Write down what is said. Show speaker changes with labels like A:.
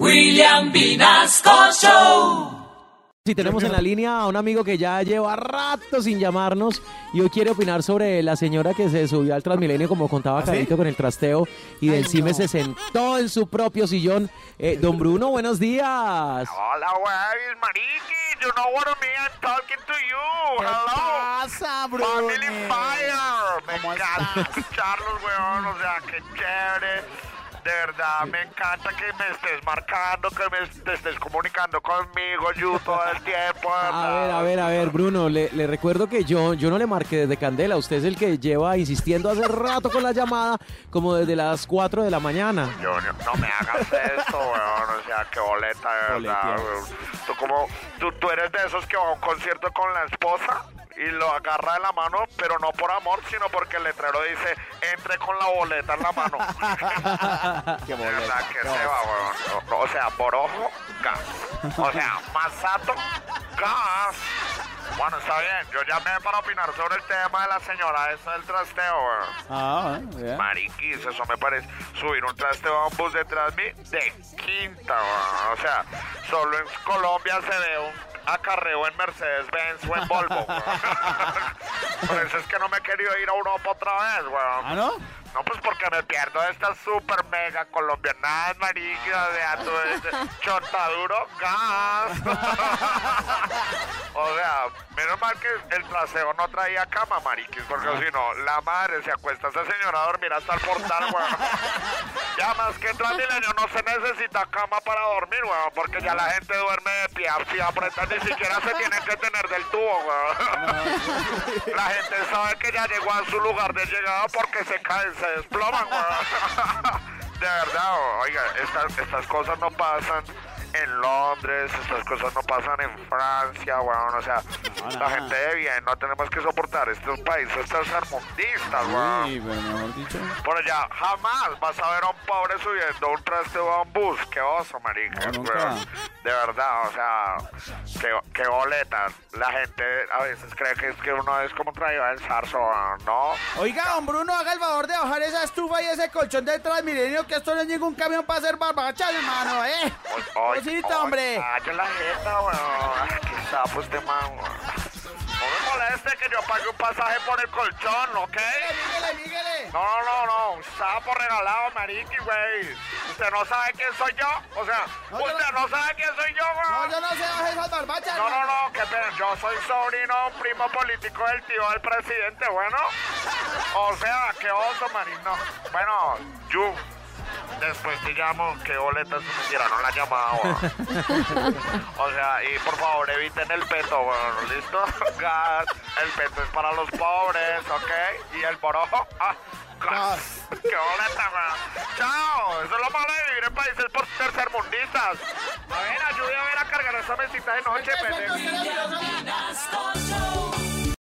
A: William Vinasco Show.
B: Si tenemos en la línea a un amigo que ya lleva rato sin llamarnos y hoy quiere opinar sobre la señora que se subió al Transmilenio, como contaba Carito con el trasteo, y del CIME se sentó en su propio sillón. Eh, don Bruno, buenos días.
C: Hola, güey, Mariki. You know what I mean? I'm talking to you. Hello.
D: pasa, Bruno?
C: Family Fire. Me
D: ¿Cómo
C: encanta escucharlos, weón. O sea, qué chévere. De verdad, me encanta que me estés marcando, que me te estés comunicando conmigo, you, todo el tiempo. de
B: A
C: verdad.
B: ver, a ver, a ver, Bruno, le, le recuerdo que yo, yo no le marqué desde Candela. Usted es el que lleva insistiendo hace rato con la llamada, como desde las 4 de la mañana.
C: Junior, no me hagas esto, weón. O sea, qué boleta, de verdad. Tú como, tú, tú eres de esos que va a un concierto con la esposa y lo agarra de la mano, pero no por amor, sino porque el letrero dice, entre con la boleta en la mano.
D: Qué
C: De verdad
D: boleta.
C: que se va, weón. No, no, o sea, por ojo, gas. O sea, masato, gas. Bueno, está bien. Yo llamé para opinar sobre el tema de la señora esa del trasteo, weón.
D: Ah, bien.
C: Mariquis, eso me parece subir un trasteo a un bus detrás de mí de quinta, weón. O sea, solo en Colombia se ve un acarreo en Mercedes-Benz o en Volvo. Por eso es que no me he querido ir a Europa otra vez, weón.
D: ¿Ah, no?
C: No, pues porque me pierdo de estas super mega colombianas, mariquis, de ato, este chontaduro, gas. o sea, menos mal que el traseo no traía cama, mariquis, porque si no, la madre se acuesta esa señora a dormir hasta el portal, weón. ya más que en Transmilenio no se necesita cama para dormir, weón, porque ya la gente duerme de pie a pie apretando, ni siquiera se tienen que tener del tubo, weón. La gente sabe que ya llegó a su lugar de llegada porque se caen, se desploman, weón. De verdad, oiga, estas, estas cosas no pasan en Londres, estas cosas no pasan en Francia, weón. O sea, la gente de bien no tenemos que soportar estos países tercermundistas, weón.
D: Sí, pero mejor dicho.
C: Por allá, jamás vas a ver a un pobre subiendo un trasteo a un bus. Qué oso, marica.
D: No.
C: De verdad, o sea, qué, qué boleta. La gente a veces cree que es que uno es como traído del zarzo, weón, ¿no?
D: Oiga, don Bruno, haga el favor de bajar esa estufa y ese colchón del Transmilenio, que esto no es ningún camión para hacer barbacha, hermano, ¿eh? Cosita, hombre.
C: Calla la jeta, weón. Ay, Qué sapo este man, weón. No moleste que yo pague un pasaje por el colchón, ¿ok?
D: Míguele, míguele.
C: No, no, no, un sapo regalado, mariqui, güey. ¿Usted no sabe quién soy yo? O sea,
D: No,
C: ¿usted
D: no-
C: no sabe quién soy yo,
D: No,
C: weón?
D: yo no sé esas barbachas.
C: No, no, no, qué pena. Yo soy sobrino, un primo político del tío del presidente, bueno. O sea, qué oso, marino. Bueno, Yu, después llamo. Qué boletas me tiraron la llamada. O sea, y por favor eviten el peto, weón. ¿Listo? Gas. El peto es para los pobres, ¿ok? Y el borojo, ah, gas. Qué boleta, weón. Chao. Eso es lo malo de vivir en países por tercermundistas. A ver, ayúdame a ver a cargar esa mesita de noche, pendejo.